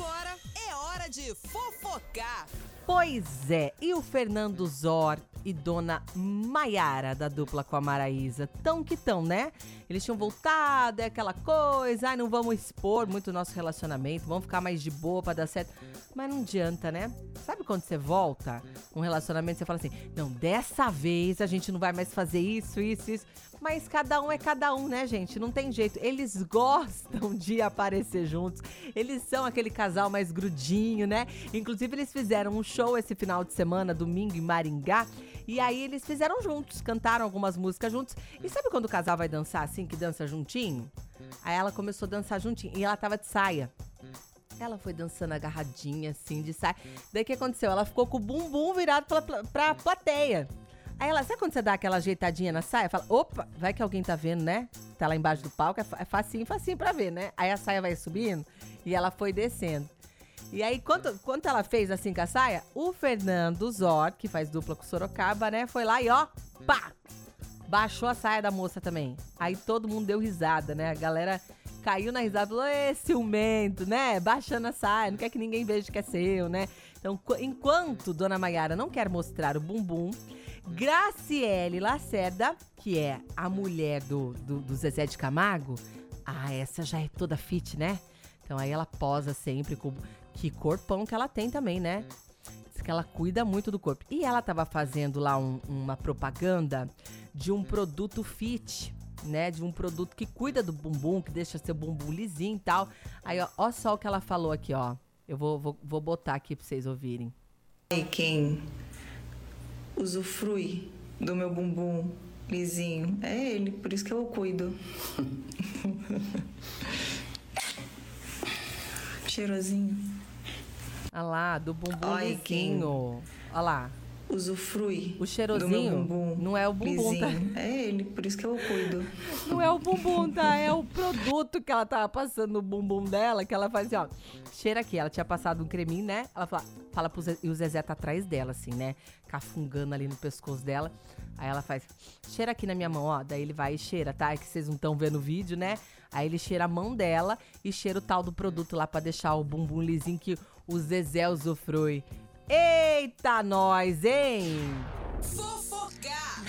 Agora é hora de fofocar. Pois é, e o Fernando Zor e Dona Maiara da dupla com a Maraísa, tão que tão, né? Eles tinham voltado, é aquela coisa, ai, não vamos expor muito o nosso relacionamento, vamos ficar mais de boa pra dar certo. Mas não adianta, né? Sabe quando você volta um relacionamento, você fala assim, não, dessa vez a gente não vai mais fazer isso, isso, isso. Mas cada um é cada um, né, gente? Não tem jeito. Eles gostam de aparecer juntos. Eles são aquele casal mais grudinho, né? Inclusive, eles fizeram um show esse final de semana, domingo, em Maringá. E aí eles fizeram juntos, cantaram algumas músicas juntos. E sabe quando o casal vai dançar assim, que dança juntinho? Aí ela começou a dançar juntinho. E ela tava de saia. Ela foi dançando agarradinha, assim, de saia. Daí o que aconteceu? Ela ficou com o bumbum virado pra, pra plateia. Aí ela, sabe quando você dá aquela ajeitadinha na saia? Fala, opa, vai que alguém tá vendo, né? Tá lá embaixo do palco, é, é facinho, facinho pra ver, né? Aí a saia vai subindo e ela foi descendo. E aí, quando, quando ela fez assim com a saia, o Fernando Zor, que faz dupla com Sorocaba, né? Foi lá e ó, pá! Baixou a saia da moça também. Aí todo mundo deu risada, né? A galera caiu na risada falou: Ê, ciumento, né? Baixando a saia, não quer que ninguém veja que é seu, né? Então, enquanto Dona Maiara não quer mostrar o bumbum, Graciele Lacerda, que é a mulher do, do, do Zezé de Camargo, ah, essa já é toda fit, né? Então aí ela posa sempre com que corpão que ela tem também, né? Diz que ela cuida muito do corpo. E ela tava fazendo lá um, uma propaganda de um produto fit, né? De um produto que cuida do bumbum, que deixa seu bumbum lisinho e tal. Aí, ó, ó só o que ela falou aqui, ó. Eu vou, vou, vou botar aqui pra vocês ouvirem. E quem usufrui do meu bumbum lisinho é ele, por isso que eu cuido. Cheirosinho. Olha lá, do bumbum. Olha lá usufrui o cheirosinho bumbum não é o bumbum, tá? É ele, por isso que eu cuido. Não é o bumbum, tá? É o produto que ela tava passando no bumbum dela, que ela faz assim, ó. Cheira aqui. Ela tinha passado um creminho, né? Ela fala, fala pro Zezé, e o Zezé tá atrás dela, assim, né? Cafungando ali no pescoço dela. Aí ela faz, cheira aqui na minha mão, ó. Daí ele vai e cheira, tá? É que vocês não estão vendo o vídeo, né? Aí ele cheira a mão dela e cheira o tal do produto lá para deixar o bumbum lisinho que o Zezé usufrui. Eita, nós, hein? Fofocar!